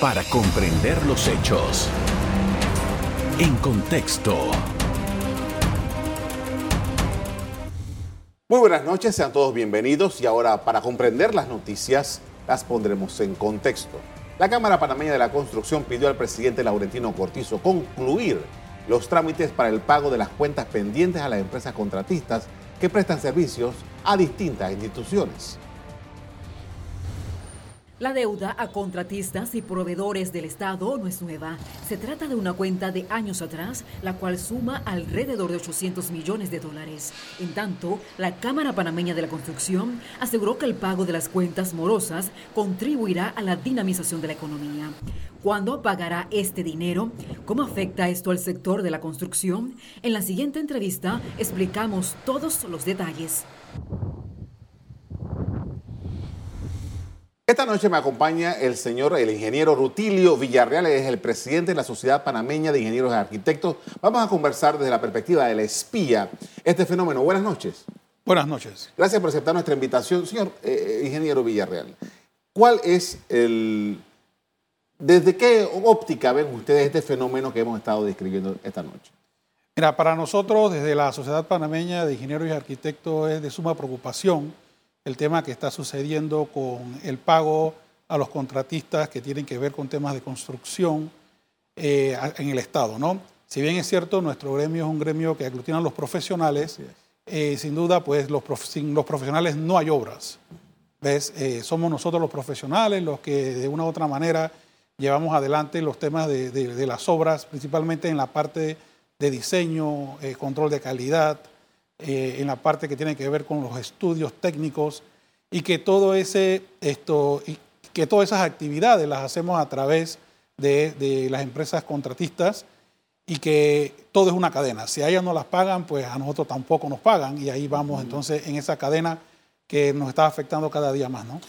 para comprender los hechos. En contexto. Muy buenas noches, sean todos bienvenidos y ahora para comprender las noticias las pondremos en contexto. La Cámara Panameña de la Construcción pidió al presidente Laurentino Cortizo concluir los trámites para el pago de las cuentas pendientes a las empresas contratistas que prestan servicios a distintas instituciones. La deuda a contratistas y proveedores del Estado no es nueva. Se trata de una cuenta de años atrás, la cual suma alrededor de 800 millones de dólares. En tanto, la Cámara Panameña de la Construcción aseguró que el pago de las cuentas morosas contribuirá a la dinamización de la economía. ¿Cuándo pagará este dinero? ¿Cómo afecta esto al sector de la construcción? En la siguiente entrevista explicamos todos los detalles. Esta noche me acompaña el señor, el ingeniero Rutilio Villarreal, es el presidente de la Sociedad Panameña de Ingenieros y Arquitectos. Vamos a conversar desde la perspectiva de la espía este fenómeno. Buenas noches. Buenas noches. Gracias por aceptar nuestra invitación. Señor eh, ingeniero Villarreal, ¿cuál es el... ¿Desde qué óptica ven ustedes este fenómeno que hemos estado describiendo esta noche? Mira, para nosotros, desde la Sociedad Panameña de Ingenieros y Arquitectos, es de suma preocupación el tema que está sucediendo con el pago a los contratistas que tienen que ver con temas de construcción eh, en el Estado. ¿no? Si bien es cierto, nuestro gremio es un gremio que aglutina a los profesionales, eh, sin duda, pues los sin los profesionales no hay obras. ¿Ves? Eh, somos nosotros los profesionales los que de una u otra manera llevamos adelante los temas de, de las obras, principalmente en la parte de diseño, control de calidad, eh, en la parte que tiene que ver con los estudios técnicos y que todo ese esto y que todas esas actividades las hacemos a través de, las empresas contratistas y que todo es una cadena. Si a ellas no las pagan, pues a nosotros tampoco nos pagan y ahí vamos entonces en esa cadena que nos está afectando cada día más, ¿no?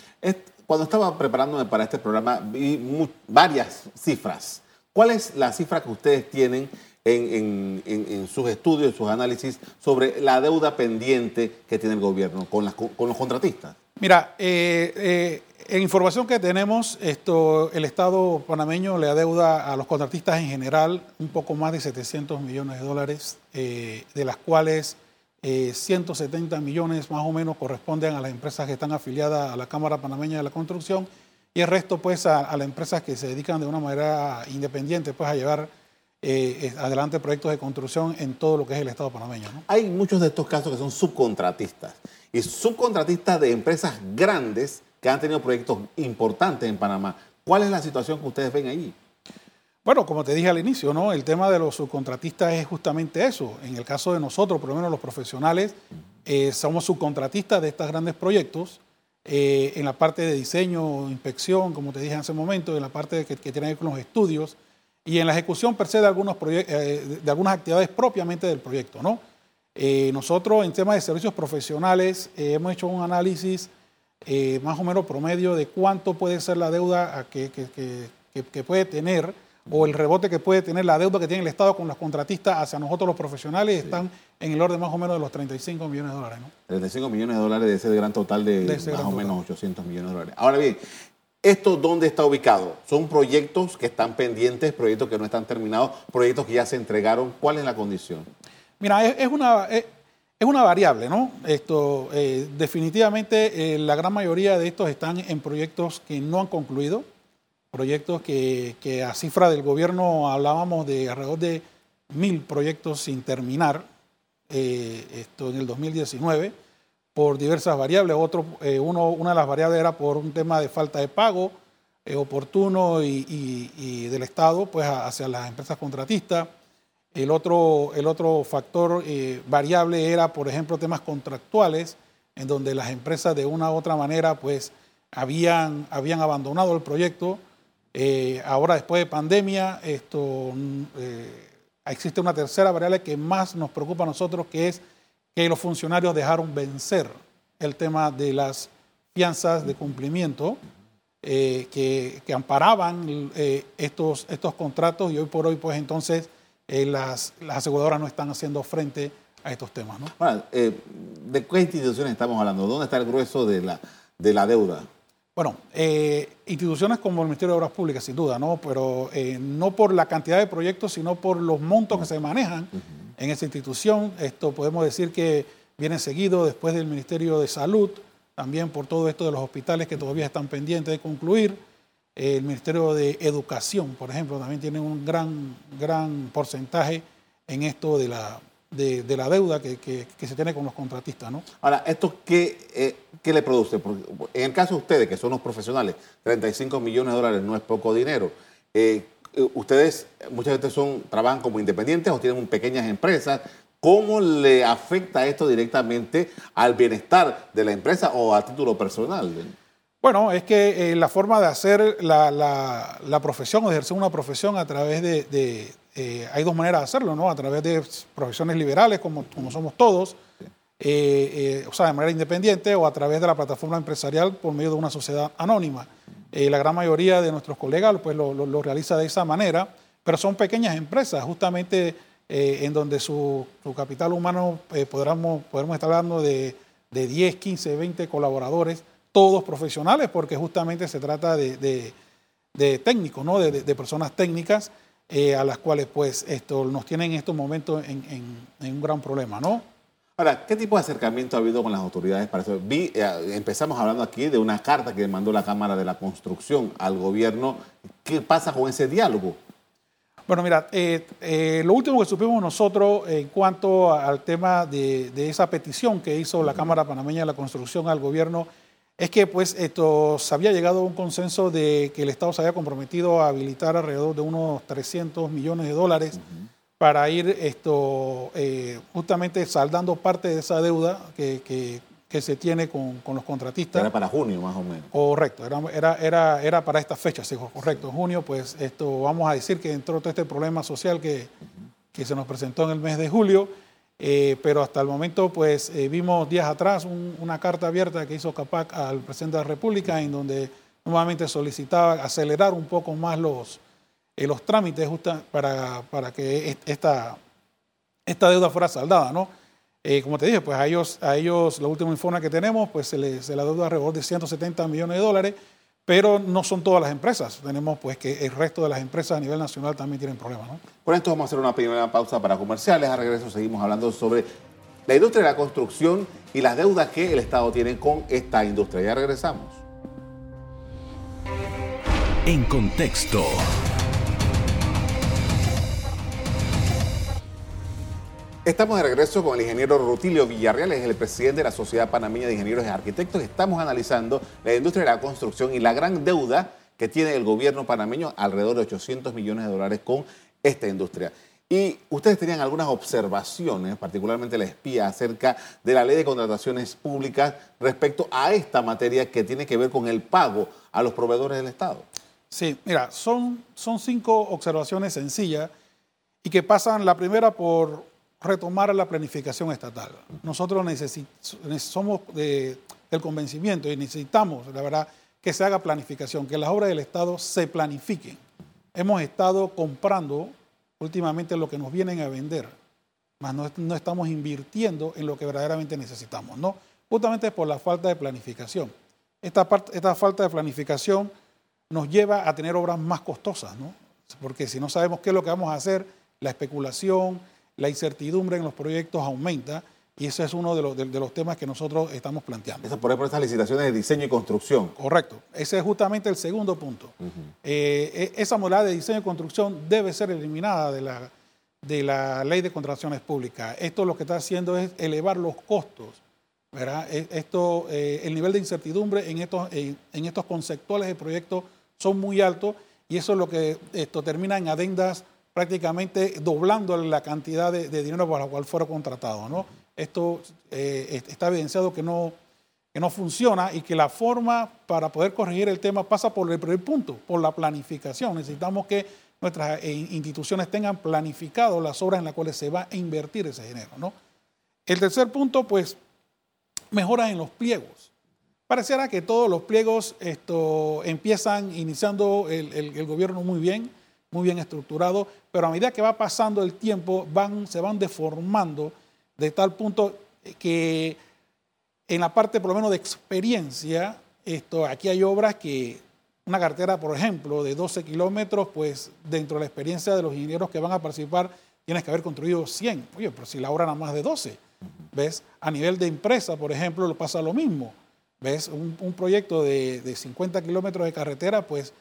Cuando estaba preparándome para este programa vi varias cifras. ¿Cuál es la cifra que ustedes tienen en, sus estudios, sus análisis sobre la deuda pendiente que tiene el gobierno con, los contratistas? Mira, eh, eh, en información que tenemos, esto, el Estado panameño le adeuda a los contratistas en general un poco más de 700 millones de dólares, eh, de las cuales 170 millones más o menos corresponden a las empresas que están afiliadas a la Cámara Panameña de la Construcción y el resto pues a, a las empresas que se dedican de una manera independiente pues a llevar eh, adelante proyectos de construcción en todo lo que es el Estado panameño. Hay muchos de estos casos que son subcontratistas y subcontratistas de empresas grandes que han tenido proyectos importantes en Panamá. ¿Cuál es la situación que ustedes ven ahí? Bueno, como te dije al inicio, ¿no? el tema de los subcontratistas es justamente eso. En el caso de nosotros, por lo menos los profesionales, eh, somos subcontratistas de estos grandes proyectos. Eh, en la parte de diseño, inspección, como te dije hace un momento, en la parte que, que tiene que ver con los estudios, y en la ejecución per se de, algunos eh, de algunas actividades propiamente del proyecto. ¿no? Eh, nosotros en temas de servicios profesionales eh, hemos hecho un análisis más o menos promedio de cuánto puede ser la deuda que, que, puede tener o el rebote que puede tener la deuda que tiene el Estado con los contratistas hacia nosotros los profesionales están en el orden más o menos de los 35 millones de dólares. ¿no? 35 millones de dólares de ese gran total de, más o menos 800 millones de dólares. Ahora bien, ¿Esto dónde está ubicado? ¿Son proyectos que están pendientes, proyectos que no están terminados, proyectos que ya se entregaron? ¿Cuál es la condición? Mira, es, una, es, una variable, ¿no? Esto, eh, definitivamente eh, la gran mayoría de estos están en proyectos que no han concluido, proyectos que, a cifra del gobierno hablábamos de alrededor de mil proyectos sin terminar, eh, esto en el 2019 por diversas variables. Otro, eh, uno, una de las variables era por un tema de falta de pago eh, oportuno y, del Estado pues, hacia las empresas contratistas. El otro, el otro factor eh, variable era, por ejemplo, temas contractuales, en donde las empresas de una u otra manera pues, habían, habían abandonado el proyecto. ahora, después de pandemia, esto, existe una tercera variable que más nos preocupa a nosotros, que es que los funcionarios dejaron vencer el tema de las fianzas de cumplimiento eh, que, amparaban eh, estos, estos contratos y hoy por hoy pues entonces eh, las, las, aseguradoras no están haciendo frente a estos temas. ¿De qué instituciones estamos hablando? ¿Dónde está el grueso de la, de la deuda? Bueno, instituciones como el Ministerio de Obras Públicas, sin duda, ¿no? Pero no por la cantidad de proyectos, sino por los montos que se manejan en esa institución. Esto podemos decir que viene seguido después del Ministerio de Salud, también por todo esto de los hospitales que todavía están pendientes de concluir. El Ministerio de Educación, por ejemplo, también tiene un gran, gran porcentaje en esto de la, de, la deuda que, se tiene con los contratistas. ¿no? Ahora, ¿esto qué, eh, qué le produce? Porque en el caso de ustedes, que son los profesionales, 35 millones de dólares no es poco dinero. Eh, ustedes muchas veces son, trabajan como independientes o tienen pequeñas empresas. ¿Cómo le afecta esto directamente al bienestar de la empresa o a título personal? Bueno, es que eh, la forma de hacer la, profesión o ejercer una profesión a través de, eh, hay dos maneras de hacerlo, ¿no? A través de profesiones liberales, como, somos todos, eh, eh, o sea, de manera independiente, o a través de la plataforma empresarial por medio de una sociedad anónima. La gran mayoría de nuestros colegas pues, lo, realiza de esa manera, pero son pequeñas empresas, justamente en donde su, su capital humano podremos, podremos estar hablando de, de, 10, 15, 20 colaboradores, todos profesionales, porque justamente se trata de, de, técnicos, ¿no? de personas técnicas eh, a las cuales pues esto nos tienen en estos momentos en, un gran problema, ¿no? Ahora, ¿qué tipo de acercamiento ha habido con las autoridades para eso? Vi, eh, empezamos hablando aquí de una carta que mandó la Cámara de la Construcción al gobierno. ¿Qué pasa con ese diálogo? Bueno, mira, eh, lo último que supimos nosotros en cuanto al tema de, de, esa petición que hizo la Cámara Panameña de la Construcción al gobierno es que pues esto se había llegado a un consenso de que el Estado se había comprometido a habilitar alrededor de unos 300 millones de dólares para ir esto eh, justamente saldando parte de esa deuda que, que, se tiene con, con, los contratistas. Era para junio más o menos. Correcto, era, era, era, era para esta fecha, sí, correcto. Junio, pues esto vamos a decir que entró todo este problema social que, que se nos presentó en el mes de julio eh, pero hasta el momento, pues eh, vimos días atrás una carta abierta que hizo CAPAC al presidente de la República, en donde nuevamente solicitaba acelerar un poco más los, eh, los trámites para, para que esta, esta deuda fuera saldada, ¿no? como te dije, pues a ellos, a ellos, la última informe que tenemos, pues se les se la deuda alrededor de 170 millones de dólares pero no son todas las empresas. Tenemos pues que el resto de las empresas a nivel nacional también tienen problemas. ¿no? Por esto vamos a hacer una primera pausa para comerciales. A regreso seguimos hablando sobre la industria de la construcción y las deudas que el Estado tiene con esta industria. Ya regresamos. En contexto. Estamos de regreso con el ingeniero Rutilio Villarreal, es el presidente de la Sociedad Panameña de Ingenieros y Arquitectos. Estamos analizando la industria de la construcción y la gran deuda que tiene el gobierno panameño, alrededor de 800 millones de dólares con esta industria. Y ustedes tenían algunas observaciones, particularmente la espía, acerca de la ley de contrataciones públicas respecto a esta materia que tiene que ver con el pago a los proveedores del Estado. Sí, mira, son, son cinco observaciones sencillas y que pasan la primera por retomar la planificación estatal. Nosotros somos del convencimiento y necesitamos, la verdad, que se haga planificación, que las obras del Estado se planifiquen. Hemos estado comprando últimamente lo que nos vienen a vender, mas no, estamos invirtiendo en lo que verdaderamente necesitamos, ¿no? Justamente por la falta de planificación. Esta, esta falta de planificación nos lleva a tener obras más costosas, ¿no? Porque si no sabemos qué es lo que vamos a hacer, la especulación, la incertidumbre en los proyectos aumenta y ese es uno de los, de, los temas que nosotros estamos planteando. Eso por ejemplo estas licitaciones de diseño y construcción. Correcto. Ese es justamente el segundo punto. Eh, e, esa modalidad de diseño y construcción debe ser eliminada de la, de la ley de contrataciones públicas. Esto lo que está haciendo es elevar los costos. ¿verdad? E, esto, eh, el nivel de incertidumbre en estos, en, en estos conceptuales de proyectos son muy altos y eso es lo que esto termina en adendas prácticamente doblando la cantidad de, dinero para la cual fuera contratado. ¿no? Esto eh, está evidenciado que no, que no funciona y que la forma para poder corregir el tema pasa por el primer punto, por la planificación. Necesitamos que nuestras eh, instituciones tengan planificado las obras en las cuales se va a invertir ese dinero. ¿no? El tercer punto, pues, mejora en los pliegos. Pareciera que todos los pliegos esto, empiezan iniciando el gobierno muy bien, muy bien estructurado, pero a medida que va pasando el tiempo van, se van deformando de tal punto que en la parte por lo menos de experiencia esto, aquí hay obras que una carretera, por ejemplo, de 12 kilómetros, pues dentro de la experiencia de los ingenieros que van a participar, tienes que haber construido 100. Oye, pero si la obra nada más de 12. ¿Ves? A nivel de empresa, por ejemplo, lo pasa lo mismo. ¿Ves? Un, proyecto de, 50 kilómetros de carretera, pues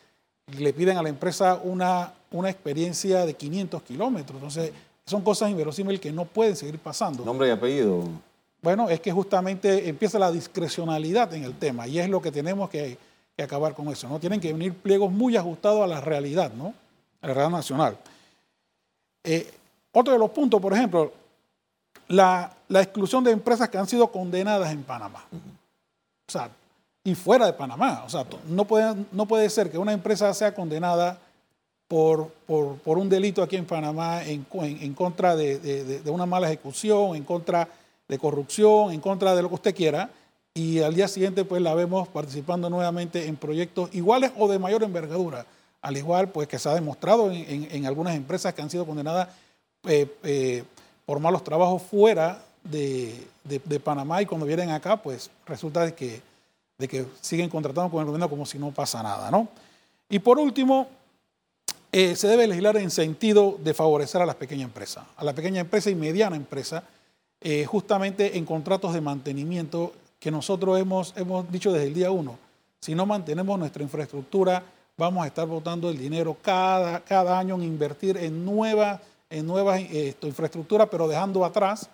le piden a la empresa una, una experiencia de 500 kilómetros. Entonces, son cosas inverosímiles que no pueden seguir pasando. ¿Nombre y apellido? Bueno, es que justamente empieza la discrecionalidad en el tema y es lo que tenemos que, acabar con eso. ¿no? Tienen que venir pliegos muy ajustados a la realidad, ¿no? a la realidad nacional. Eh, otro de los puntos, por ejemplo, la, exclusión de empresas que han sido condenadas en Panamá. O sea, y fuera de Panamá. O sea, no puede, no puede ser que una empresa sea condenada por, por, un delito aquí en Panamá en, en, contra de, de, una mala ejecución, en contra de corrupción, en contra de lo que usted quiera, y al día siguiente pues la vemos participando nuevamente en proyectos iguales o de mayor envergadura, al igual pues que se ha demostrado en, en algunas empresas que han sido condenadas eh, eh, por malos trabajos fuera de, Panamá y cuando vienen acá, pues resulta de que, de que siguen contratando con el gobierno como si no pasa nada, ¿no? Y por último, eh, se debe legislar en sentido de favorecer a las pequeñas empresas, a la pequeña empresa y mediana empresa, eh, justamente en contratos de mantenimiento que nosotros hemos, hemos dicho desde el día uno. Si no mantenemos nuestra infraestructura, vamos a estar botando el dinero cada, cada año en invertir en nuevas en nuevas eh, infraestructuras, pero dejando atrás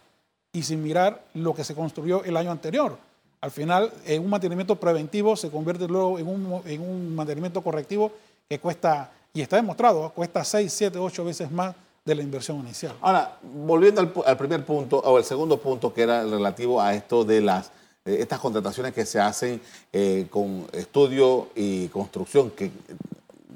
y sin mirar lo que se construyó el año anterior. Al final, un mantenimiento preventivo se convierte luego en un, en mantenimiento correctivo que cuesta, y está demostrado, cuesta 6, 7, 8 veces más de la inversión inicial. Ahora, volviendo al, primer punto, o el segundo punto, que era relativo a esto de las eh, estas contrataciones que se hacen eh, con estudio y construcción, que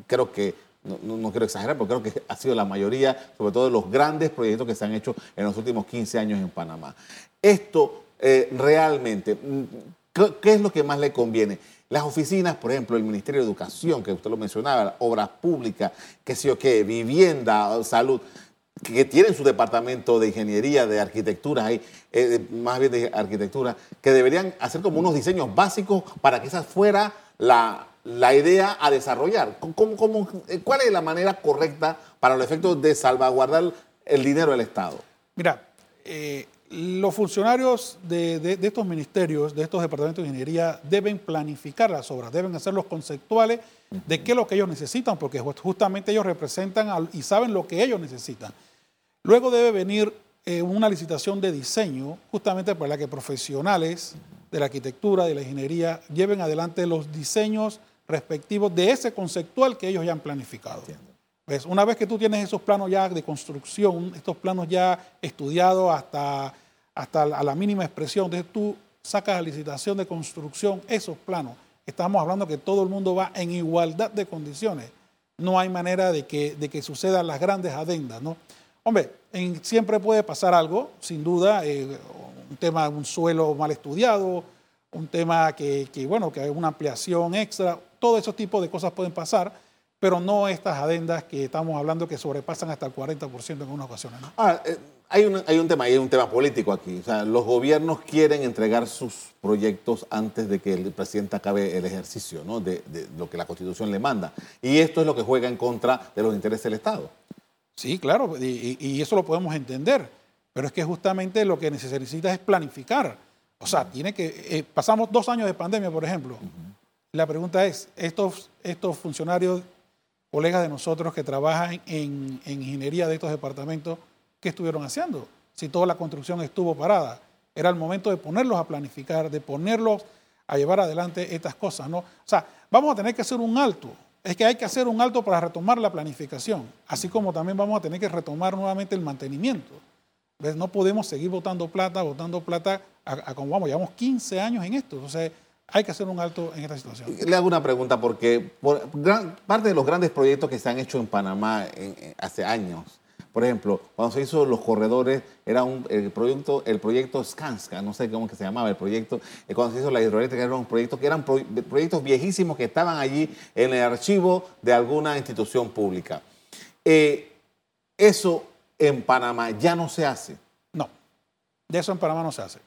creo que no, quiero exagerar, pero creo que ha sido la mayoría, sobre todo de los grandes proyectos que se han hecho en los últimos 15 años en Panamá. Esto eh, realmente, mm, ¿qué, es lo que más le conviene? Las oficinas, por ejemplo, el Ministerio de Educación, que usted lo mencionaba, obras públicas, qué sé yo qué, vivienda, salud, que tienen su departamento de ingeniería, de arquitectura, ahí, eh, más bien de arquitectura, que deberían hacer como unos diseños básicos para que esa fuera la, la idea a desarrollar? ¿Cómo, eh, cuál es la manera correcta para los efectos de salvaguardar el dinero del Estado? Mira, eh, los funcionarios de, estos ministerios, de estos departamentos de ingeniería, deben planificar las obras, deben hacerlos conceptuales de qué es lo que ellos necesitan, porque justamente ellos representan y saben lo que ellos necesitan. Luego debe venir eh, una licitación de diseño, justamente para que profesionales de la arquitectura, de la ingeniería, lleven adelante los diseños respectivos de ese conceptual que ellos ya han planificado. Una vez que tú tienes esos planos ya de construcción, estos planos ya estudiados hasta, hasta a la mínima expresión, entonces tú sacas a licitación de construcción esos planos. Estamos hablando que todo el mundo va en igualdad de condiciones. No hay manera de que, de que sucedan las grandes adendas, ¿no? Hombre, siempre puede pasar algo, sin duda, eh, un tema de un suelo mal estudiado, un tema que, bueno, que hay una ampliación extra, todo esos tipos de cosas pueden pasar, pero no estas adendas que estamos hablando que sobrepasan hasta el 40% en algunas ocasiones. Ah, eh, hay, un, hay un tema, hay un tema político aquí. O sea, los gobiernos quieren entregar sus proyectos antes de que el presidente acabe el ejercicio ¿no? de, lo que la Constitución le manda. Y esto es lo que juega en contra de los intereses del Estado. Sí, claro, y, eso lo podemos entender. Pero es que justamente lo que necesita es planificar. O sea, tiene que. Eh, pasamos dos años de pandemia, por ejemplo. La pregunta es: estos, estos funcionarios, colegas de nosotros que trabajan en, ingeniería de estos departamentos, ¿qué estuvieron haciendo? Si toda la construcción estuvo parada. Era el momento de ponerlos a planificar, de ponerlos a llevar adelante estas cosas, ¿no? O sea, vamos a tener que hacer un alto. Es que hay que hacer un alto para retomar la planificación, así como también vamos a tener que retomar nuevamente el mantenimiento. No podemos seguir votando plata, votando plata, a, como vamos, llevamos 15 años en esto. Entonces, hay que hacer un alto en esta situación. Le hago una pregunta porque parte de los grandes proyectos que se han hecho en Panamá hace años, por ejemplo, cuando se hizo los corredores, era un, el proyecto, el proyecto Skanska, no sé cómo que se llamaba el proyecto, eh, cuando se hizo la hidroeléctrica, era un proyecto que eran proyectos viejísimos que estaban allí en el archivo de alguna institución pública. Eh, eso en Panamá ya no se hace. No, de eso en Panamá no se hace.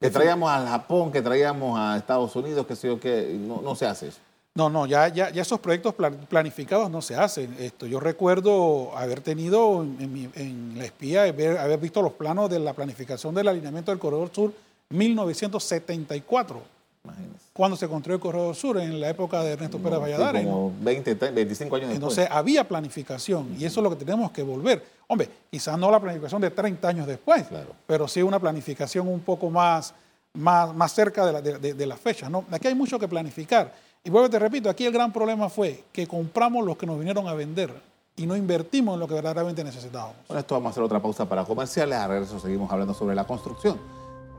Que traíamos al Japón, que traíamos a Estados Unidos, que sé yo, que no, no se hace eso. No, no, ya, ya, ya esos proyectos planificados no se hacen. Esto, yo recuerdo haber tenido en, la espía, haber, haber, visto los planos de la planificación del alineamiento del Corredor Sur 1974. Imagínese. Cuando se construyó el Corredor Sur, en la época de Ernesto Pérez Valladares. como 20, 25 años después. Entonces había planificación y eso es lo que tenemos que volver. Hombre, quizás no la planificación de 30 años después, pero sí una planificación un poco más, más, más cerca de la, de, de la fecha. ¿no? Aquí hay mucho que planificar. Y vuelvo te repito, aquí el gran problema fue que compramos los que nos vinieron a vender y no invertimos en lo que verdaderamente necesitábamos. Bueno, esto vamos a hacer otra pausa para comerciales. A regreso seguimos hablando sobre la construcción.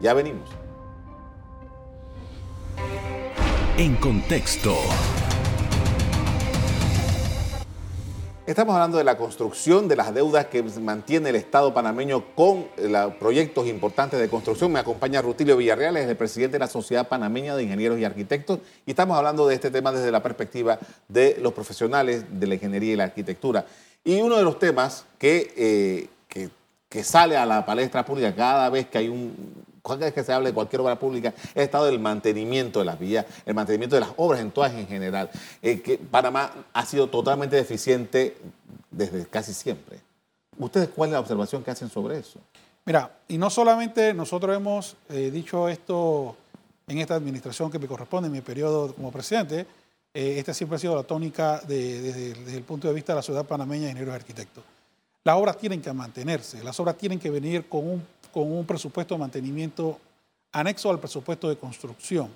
Ya venimos. En contexto. Estamos hablando de la construcción, de las deudas que mantiene el Estado panameño con los proyectos importantes de construcción. Me acompaña Rutilio Villarreal, es el presidente de la Sociedad Panameña de Ingenieros y Arquitectos, y estamos hablando de este tema desde la perspectiva de los profesionales de la ingeniería y la arquitectura. Y uno de los temas que, eh, que sale a la palestra pública cada vez que hay un, cada vez que se hable de cualquier obra pública, es estado del mantenimiento de las vías, el mantenimiento de las obras en todas en general. Eh, que Panamá ha sido totalmente deficiente desde casi siempre. ¿Ustedes cuál es la observación que hacen sobre eso? Mira, y no solamente nosotros hemos eh, dicho esto en esta administración que me corresponde, en mi periodo como presidente, eh, esta siempre ha sido la tónica desde, el punto de vista de la ciudad panameña de ingenieros y arquitectos. Las obras tienen que mantenerse, las obras tienen que venir con un con un presupuesto de mantenimiento anexo al presupuesto de construcción.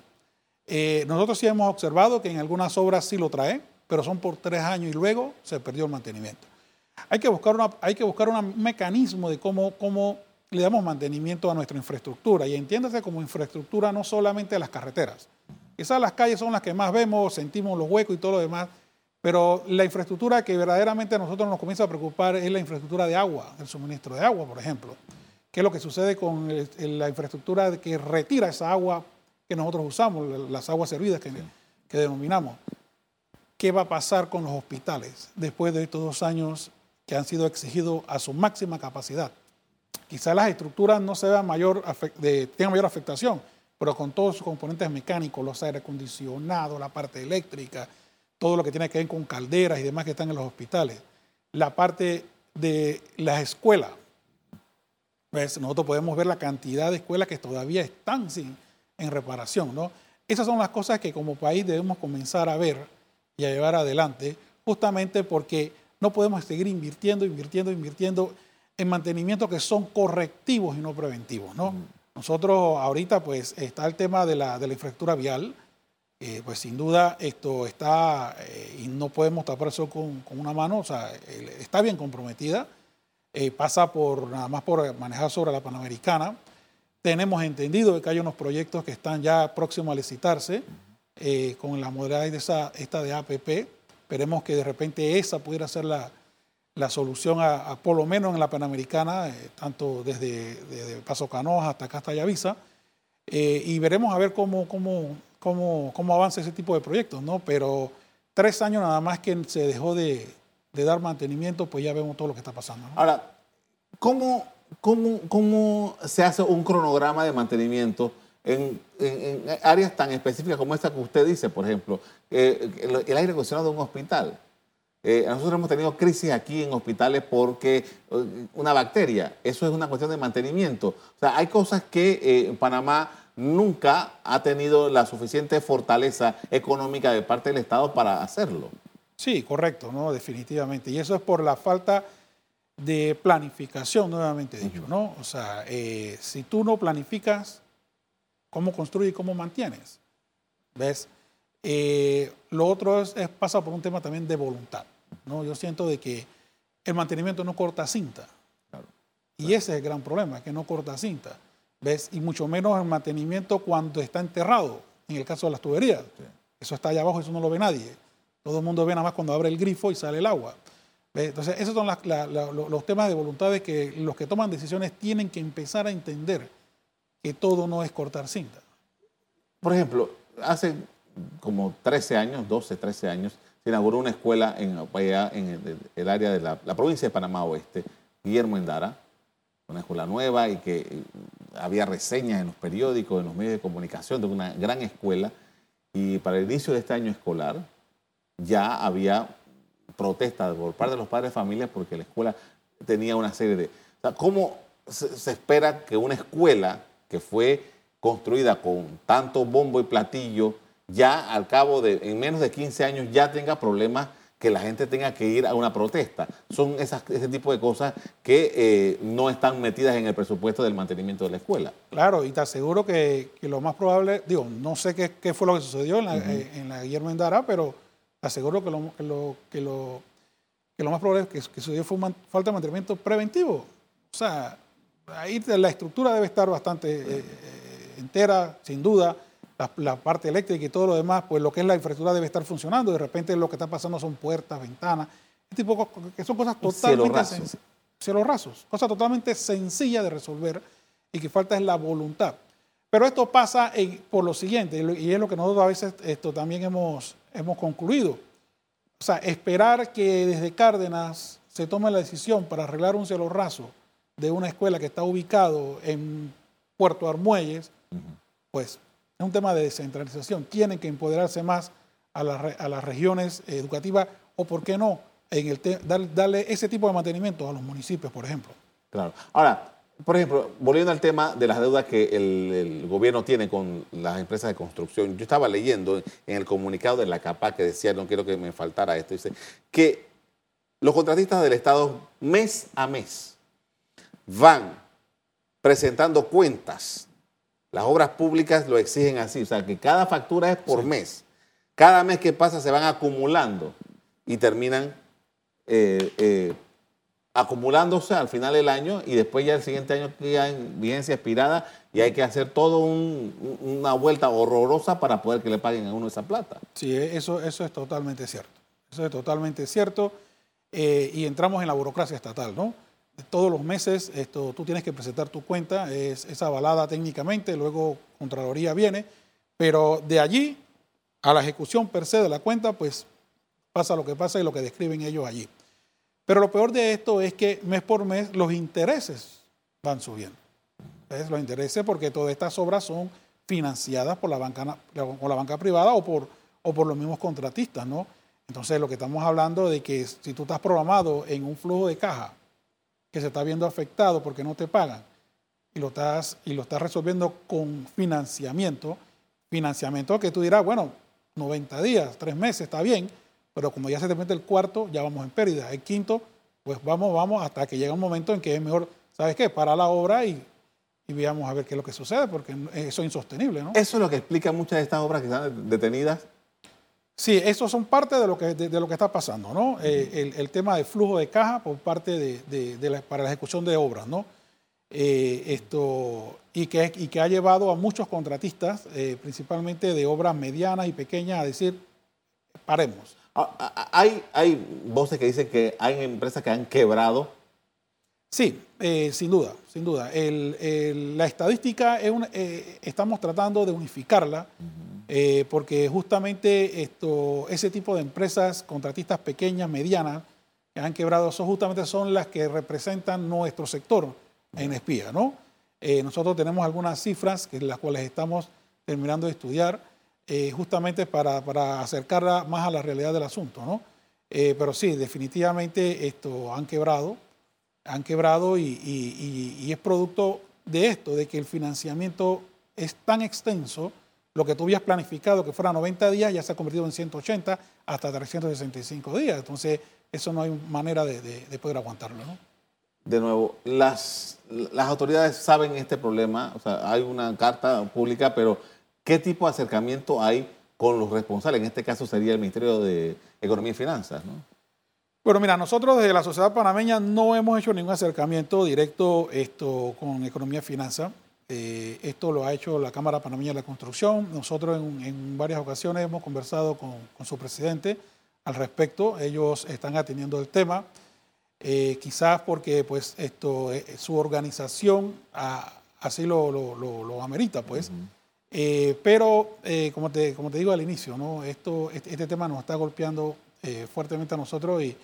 Eh, nosotros sí hemos observado que en algunas obras sí lo trae, pero son por tres años y luego se perdió el mantenimiento. Hay que buscar, una, hay que buscar un mecanismo de cómo, cómo le damos mantenimiento a nuestra infraestructura. Y entiéndase como infraestructura no solamente a las carreteras. Esas las calles son las que más vemos, sentimos los huecos y todo lo demás, pero la infraestructura que verdaderamente a nosotros nos comienza a preocupar es la infraestructura de agua, el suministro de agua, por ejemplo. ¿Qué es lo que sucede con la infraestructura que retira esa agua que nosotros usamos, las aguas servidas que, que denominamos? ¿Qué va a pasar con los hospitales después de estos dos años que han sido exigidos a su máxima capacidad? Quizás las estructuras no se mayor, tengan mayor afectación, pero con todos sus componentes mecánicos, los aire acondicionados, la parte eléctrica, todo lo que tiene que ver con calderas y demás que están en los hospitales, la parte de las escuelas, nosotros podemos ver la cantidad de escuelas que todavía están sin, en reparación. ¿no? Esas son las cosas que como país debemos comenzar a ver y a llevar adelante, justamente porque no podemos seguir invirtiendo, invirtiendo, invirtiendo en mantenimiento que son correctivos y no preventivos. ¿no? Nosotros ahorita pues está el tema de la, de la infraestructura vial, pues sin duda esto está, eh, y no podemos tapar eso con, con, una mano, o sea, está bien comprometida eh, pasa por nada más por manejar sobre la Panamericana. Tenemos entendido que hay unos proyectos que están ya próximos a licitarse eh, con la modalidad de esa, esta de APP. Esperemos que de repente esa pudiera ser la, la solución a, por lo menos en la Panamericana, eh, tanto desde, Paso Canoas hasta acá hasta Yavisa. y veremos a ver cómo, cómo, cómo, cómo avanza ese tipo de proyectos, ¿no? Pero tres años nada más que se dejó de, de dar mantenimiento, pues ya vemos todo lo que está pasando. Ahora, ¿cómo, cómo, cómo se hace un cronograma de mantenimiento en, áreas tan específicas como esta que usted dice, por ejemplo, eh, el, aire acondicionado de un hospital? Eh, nosotros hemos tenido crisis aquí en hospitales porque eh, una bacteria, eso es una cuestión de mantenimiento. O sea, hay cosas que Panamá nunca ha tenido la suficiente fortaleza económica de parte del Estado para hacerlo. Sí, correcto, ¿no? Definitivamente. Y eso es por la falta de planificación, nuevamente dicho, ¿no? O sea, eh, si tú no planificas cómo construyes y cómo mantienes, ¿ves? Eh, lo otro es, pasa por un tema también de voluntad, ¿no? Yo siento de que el mantenimiento no corta cinta. Y ese es el gran problema, que no corta cinta, ¿ves? Y mucho menos el mantenimiento cuando está enterrado, en el caso de las tuberías. Eso está allá abajo, eso no lo ve nadie. Todo el mundo ve nada más cuando abre el grifo y sale el agua. Entonces, esos son los temas de voluntades que los que toman decisiones tienen que empezar a entender que todo no es cortar cinta. Por ejemplo, hace como 13 años, 12, 13 años, se inauguró una escuela en, en el, área de la, provincia de Panamá Oeste, Guillermo Endara, una escuela nueva y que había reseñas en los periódicos, en los medios de comunicación de una gran escuela y para el inicio de este año escolar ya había protestas por parte de los padres de familia porque la escuela tenía una serie de... O sea, ¿Cómo se, se espera que una escuela que fue construida con tanto bombo y platillo, ya al cabo de, en menos de 15 años, ya tenga problemas que la gente tenga que ir a una protesta. Son esas, ese tipo de cosas que eh, no están metidas en el presupuesto del mantenimiento de la escuela. Claro, y te aseguro que, que lo más probable, digo, no sé qué, qué fue lo que sucedió en la, eh, en la Guillermo Endara, pero te aseguro que lo, que lo, que lo, que lo más probable que, que sucedió fue falta de mantenimiento preventivo. O sea, ahí la estructura debe estar bastante eh, eh, entera, sin duda. La, la, parte eléctrica y todo lo demás, pues lo que es la infraestructura debe estar funcionando. De repente lo que está pasando son puertas, ventanas, este tipo que son cosas totalmente cielos rasos, cosas totalmente sencillas de resolver y que falta es la voluntad. Pero esto pasa en, por lo siguiente, y es lo que nosotros a veces esto también hemos, hemos concluido. O sea, esperar que desde Cárdenas se tome la decisión para arreglar un cielo raso de una escuela que está ubicado en Puerto Armuelles, pues es un tema de descentralización. Tienen que empoderarse más a, a las regiones educativas o, ¿por qué no?, en el darle, darle ese tipo de mantenimiento a los municipios, por ejemplo. Claro. Ahora, por ejemplo, volviendo al tema de las deudas que el, el, gobierno tiene con las empresas de construcción, yo estaba leyendo en el comunicado de la CAPA que decía, no quiero que me faltara esto, dice que los contratistas del Estado mes a mes van presentando cuentas. Las obras públicas lo exigen así, o sea que cada factura es por sí. mes. Cada mes que pasa se van acumulando y terminan eh, eh, acumulándose al final del año y después ya el siguiente año queda en vigencia expirada y hay que hacer todo un, una vuelta horrorosa para poder que le paguen a uno esa plata. Sí, eso, eso es totalmente cierto. Eso es totalmente cierto. Eh, y entramos en la burocracia estatal, ¿no? Todos los meses esto, tú tienes que presentar tu cuenta, es, es avalada técnicamente, luego Contraloría viene, pero de allí a la ejecución per se de la cuenta, pues pasa lo que pasa y lo que describen ellos allí. Pero lo peor de esto es que mes por mes los intereses van subiendo. Los intereses porque todas estas obras son financiadas por la banca, por la banca privada o por, o por los mismos contratistas, ¿no? Entonces lo que estamos hablando de que si tú estás programado en un flujo de caja que se está viendo afectado porque no te pagan y lo estás, y lo estás resolviendo con financiamiento, financiamiento que tú dirás, bueno, 90 días, 3 meses, está bien, pero como ya se te mete el cuarto, ya vamos en pérdida. El quinto, pues vamos, vamos hasta que llega un momento en que es mejor, ¿sabes qué? Para la obra y, y veamos a ver qué es lo que sucede, porque eso es insostenible, ¿no? Eso es lo que explica muchas de estas obras que están detenidas. Sí, eso son parte de lo que, de, de lo que está pasando, ¿no? Uh -huh. eh, el, el, tema de flujo de caja por parte de, de, de la, para la ejecución de obras, ¿no? Eh, esto, y, que, y que ha llevado a muchos contratistas, eh, principalmente de obras medianas y pequeñas, a decir, paremos. Ah, hay, hay voces que dicen que hay empresas que han quebrado. Sí, eh, sin duda, sin duda. El, el, la estadística es una, eh, estamos tratando de unificarla uh -huh. eh, porque justamente esto, ese tipo de empresas, contratistas pequeñas, medianas, que han quebrado, son justamente son las que representan nuestro sector uh -huh. en espía, ¿no? Nosotros tenemos algunas cifras que las cuales estamos terminando de estudiar eh, justamente para, para, acercarla más a la realidad del asunto, ¿no? Eh, pero sí, definitivamente esto han quebrado, han quebrado y, y, es producto de esto, de que el financiamiento es tan extenso, lo que tú habías planificado que fuera 90 días ya se ha convertido en 180 hasta 365 días. Entonces, eso no hay manera de, de, de poder aguantarlo, ¿no? De nuevo, las, las autoridades saben este problema, o sea, hay una carta pública, pero ¿Qué tipo de acercamiento hay con los responsables? En este caso sería el Ministerio de Economía y Finanzas, ¿no? Bueno, mira, nosotros desde la sociedad panameña no hemos hecho ningún acercamiento directo esto, con Economía y Finanzas. Eh, esto lo ha hecho la Cámara Panameña de la Construcción. Nosotros en, en varias ocasiones hemos conversado con, con, su presidente al respecto. Ellos están atendiendo el tema. Eh, quizás porque pues, esto, eh, su organización a, así lo, lo, lo, lo, amerita, pues. Uh -huh. Eh, pero, eh, como, te, como te digo al inicio, ¿no? Esto, este, este tema nos está golpeando eh, fuertemente a nosotros y,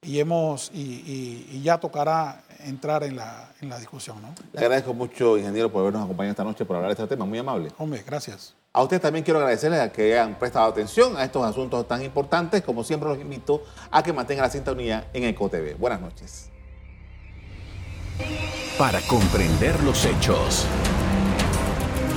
y, hemos, y, ya tocará entrar en la, en la discusión. ¿no? Le agradezco mucho, ingeniero, por habernos acompañado esta noche por hablar de este tema. Muy amable. Hombre, gracias. A ustedes también quiero agradecerles a que hayan prestado atención a estos asuntos tan importantes. Como siempre, los invito a que mantengan la sintonía en EcoTV. Buenas noches. Para comprender los hechos.